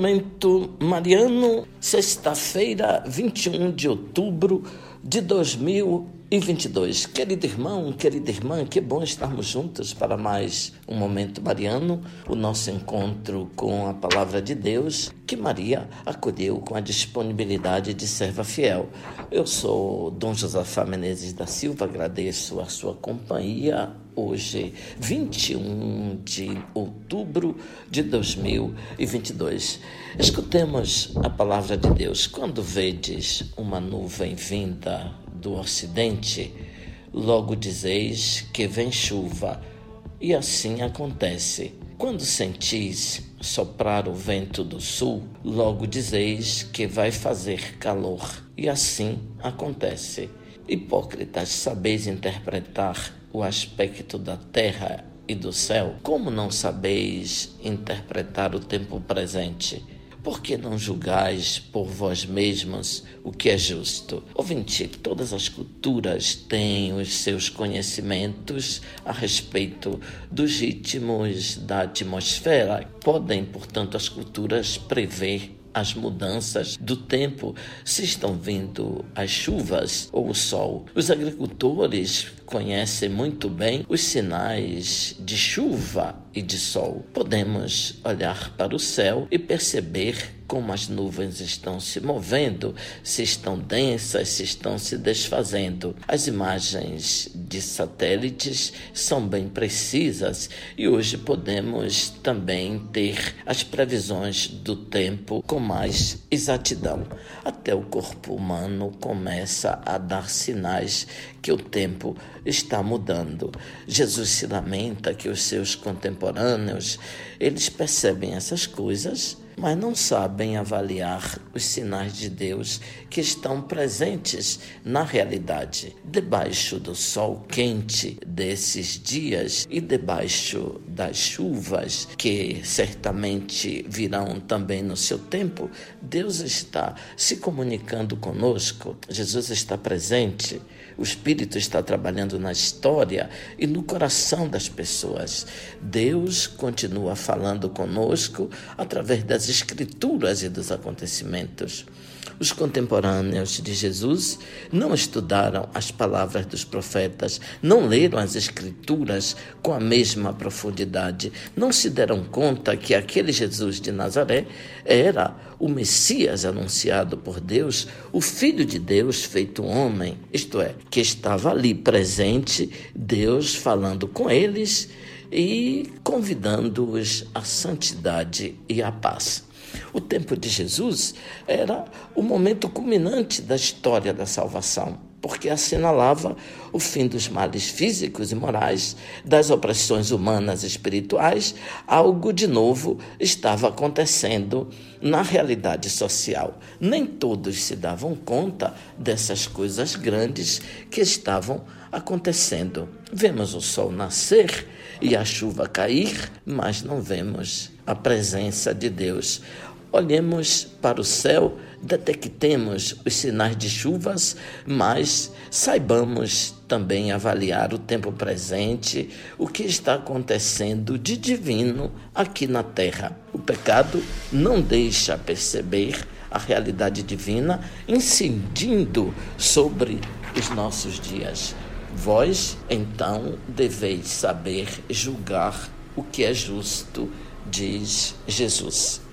Momento Mariano, sexta-feira, 21 de outubro de 2022. Querido irmão, querida irmã, que bom estarmos juntos para mais um Momento Mariano, o nosso encontro com a Palavra de Deus, que Maria acolheu com a disponibilidade de serva fiel. Eu sou Dom Josafá Menezes da Silva, agradeço a sua companhia hoje, 21 de outubro de 2022. Escutemos a palavra de Deus. Quando vedes uma nuvem vinda do ocidente, logo dizeis que vem chuva, e assim acontece. Quando sentis soprar o vento do sul, logo dizeis que vai fazer calor, e assim acontece. Hipócritas, sabeis interpretar o aspecto da terra e do céu? Como não sabeis interpretar o tempo presente? Por que não julgais por vós mesmos o que é justo? Ouvinte, todas as culturas têm os seus conhecimentos a respeito dos ritmos da atmosfera. Podem, portanto, as culturas prever as mudanças do tempo, se estão vindo as chuvas ou o sol. Os agricultores conhecem muito bem os sinais de chuva e de sol. Podemos olhar para o céu e perceber como as nuvens estão se movendo, se estão densas, se estão se desfazendo. As imagens de satélites são bem precisas e hoje podemos também ter as previsões do tempo com mais exatidão. Até o corpo humano começa a dar sinais que o tempo está mudando. Jesus se lamenta que os seus contemporâneos, eles percebem essas coisas, mas não sabem avaliar os sinais de Deus que estão presentes na realidade. Debaixo do sol quente desses dias e debaixo das chuvas que certamente virão também no seu tempo, Deus está se comunicando conosco. Jesus está presente. O Espírito está trabalhando na história e no coração das pessoas. Deus continua falando conosco através das Escrituras e dos acontecimentos. Os contemporâneos de Jesus não estudaram as palavras dos profetas, não leram as Escrituras com a mesma profundidade, não se deram conta que aquele Jesus de Nazaré era o Messias anunciado por Deus, o Filho de Deus feito homem, isto é, que estava ali presente, Deus falando com eles e convidando-os à santidade e à paz. O tempo de Jesus era o momento culminante da história da salvação, porque assinalava o fim dos males físicos e morais, das opressões humanas e espirituais. Algo de novo estava acontecendo na realidade social. Nem todos se davam conta dessas coisas grandes que estavam acontecendo. Vemos o sol nascer e a chuva cair, mas não vemos a presença de Deus. Olhemos para o céu, detectemos os sinais de chuvas, mas saibamos também avaliar o tempo presente, o que está acontecendo de divino aqui na terra. O pecado não deixa perceber a realidade divina incidindo sobre os nossos dias. Vós, então, deveis saber julgar o que é justo, diz Jesus.